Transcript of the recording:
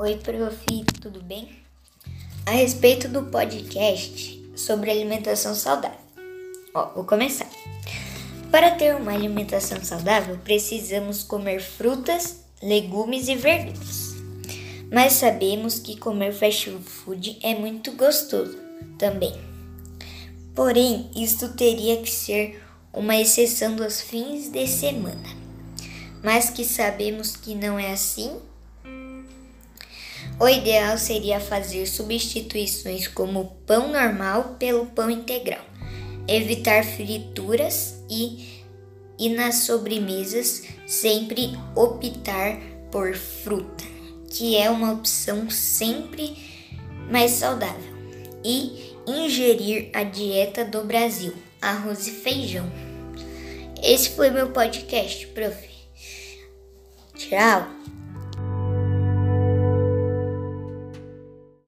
Oi, prof, tudo bem? A respeito do podcast sobre alimentação saudável. Ó, vou começar. Para ter uma alimentação saudável, precisamos comer frutas, legumes e verduras. Mas sabemos que comer fast food é muito gostoso também. Porém, isto teria que ser uma exceção dos fins de semana. Mas que sabemos que não é assim o ideal seria fazer substituições como pão normal pelo pão integral, evitar frituras e, e nas sobremesas sempre optar por fruta, que é uma opção sempre mais saudável, e ingerir a dieta do Brasil, arroz e feijão. Esse foi meu podcast, prof. Tchau!